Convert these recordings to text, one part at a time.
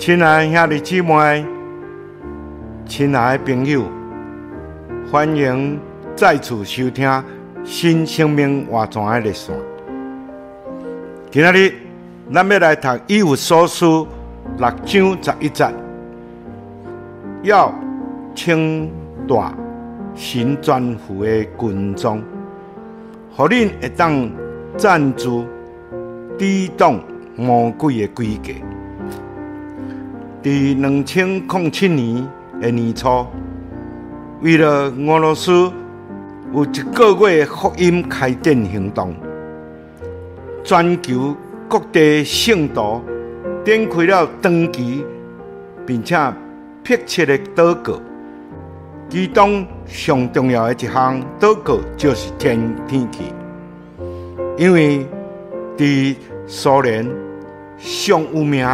亲爱的兄弟姊妹，亲爱的朋友，欢迎再次收听新生命活泉的热线。今仔日，咱要来读《以弗所书》六章十一节，要穿戴神全副的军装，互恁会当站住抵挡魔鬼的诡计。在两千零七年的年初，为了俄罗斯有一个月福音开展行动，全球各地圣徒展开了长期并且迫切的祷告。其中上重要的一项祷告就是天天气，因为在苏联上有名。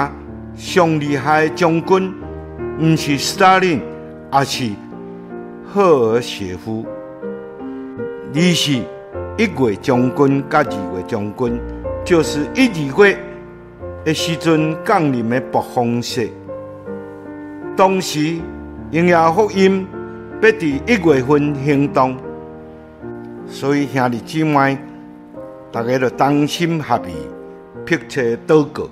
上厉害的将军，不是斯大林，而是赫尔谢夫。二是一月将军，甲二月将军，就是一二月的时阵降临的暴风雪。当时荣耀福音要伫一月份行动，所以兄弟姊妹，大家要同心合意，迫切祷告。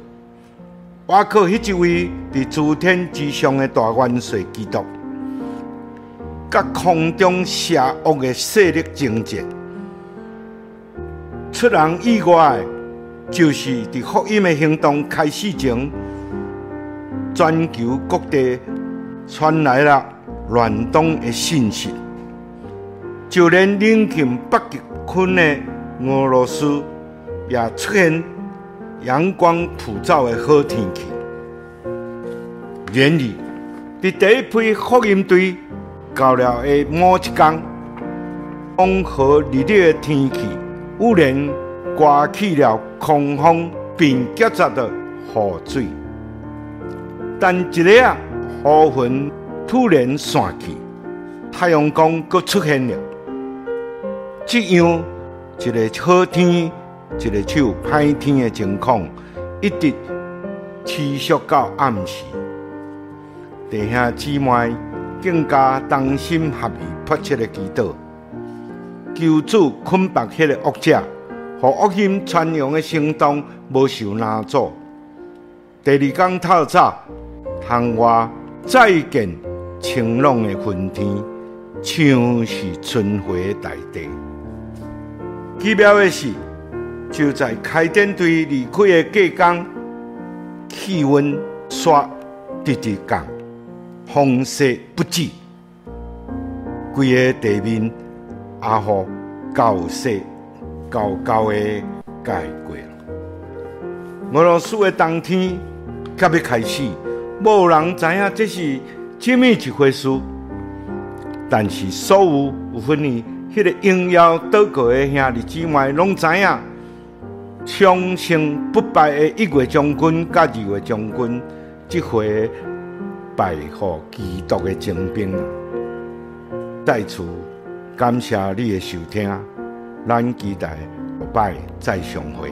我靠！迄一位伫诸天之上的大元帅基督，甲空中邪恶的势力争战。出人意外，就是伫福音的行动开始前，全球各地传来了乱动的信息，就连临近北极圈的俄罗斯也出现。阳光普照的好天气，然而，在第一批福音队到了的某一天，风和日丽的天气，忽然刮起了狂风，并夹杂着雨水。但一日啊，雨云突然散去，太阳光又出现了。这样一个好天。一个手歹天的情况，一直持续到暗时。弟兄姊妹更加同心合意，迫切的祈祷，求主捆绑迄个恶者，和恶心传扬的行动无受拦阻。第二天透早，窗外再见晴朗的云天，像是春回大地。奇妙的是。就在开展队离开的隔天，气温煞直直降，风雪不止，规个地面也予高雪高高的盖过了。俄罗斯的冬天刚要开始，无人知影这是怎么一回事，但是所有有份于迄个荣耀祷告的兄弟姊妹拢知影。长生不败的一月将军，甲二月将军，即回败给基督的精兵。在此感谢你的收听，咱期待后摆再相会。